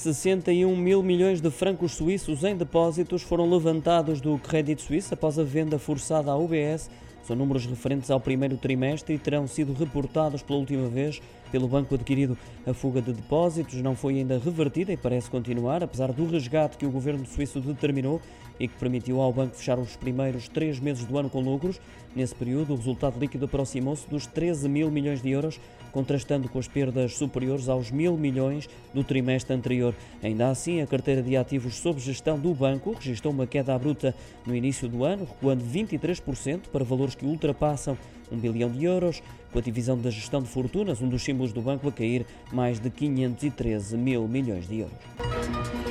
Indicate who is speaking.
Speaker 1: 61 mil milhões de francos suíços em depósitos foram levantados do Credit Suisse após a venda forçada à UBS são números referentes ao primeiro trimestre e terão sido reportados pela última vez pelo banco adquirido. A fuga de depósitos não foi ainda revertida e parece continuar, apesar do resgate que o governo suíço determinou e que permitiu ao banco fechar os primeiros três meses do ano com lucros. Nesse período, o resultado líquido aproximou-se dos 13 mil milhões de euros, contrastando com as perdas superiores aos mil milhões do trimestre anterior. Ainda assim, a carteira de ativos sob gestão do banco registrou uma queda bruta no início do ano, recuando 23% para valores que ultrapassam um bilhão de euros, com a divisão da gestão de fortunas, um dos símbolos do banco, a cair mais de 513 mil milhões de euros.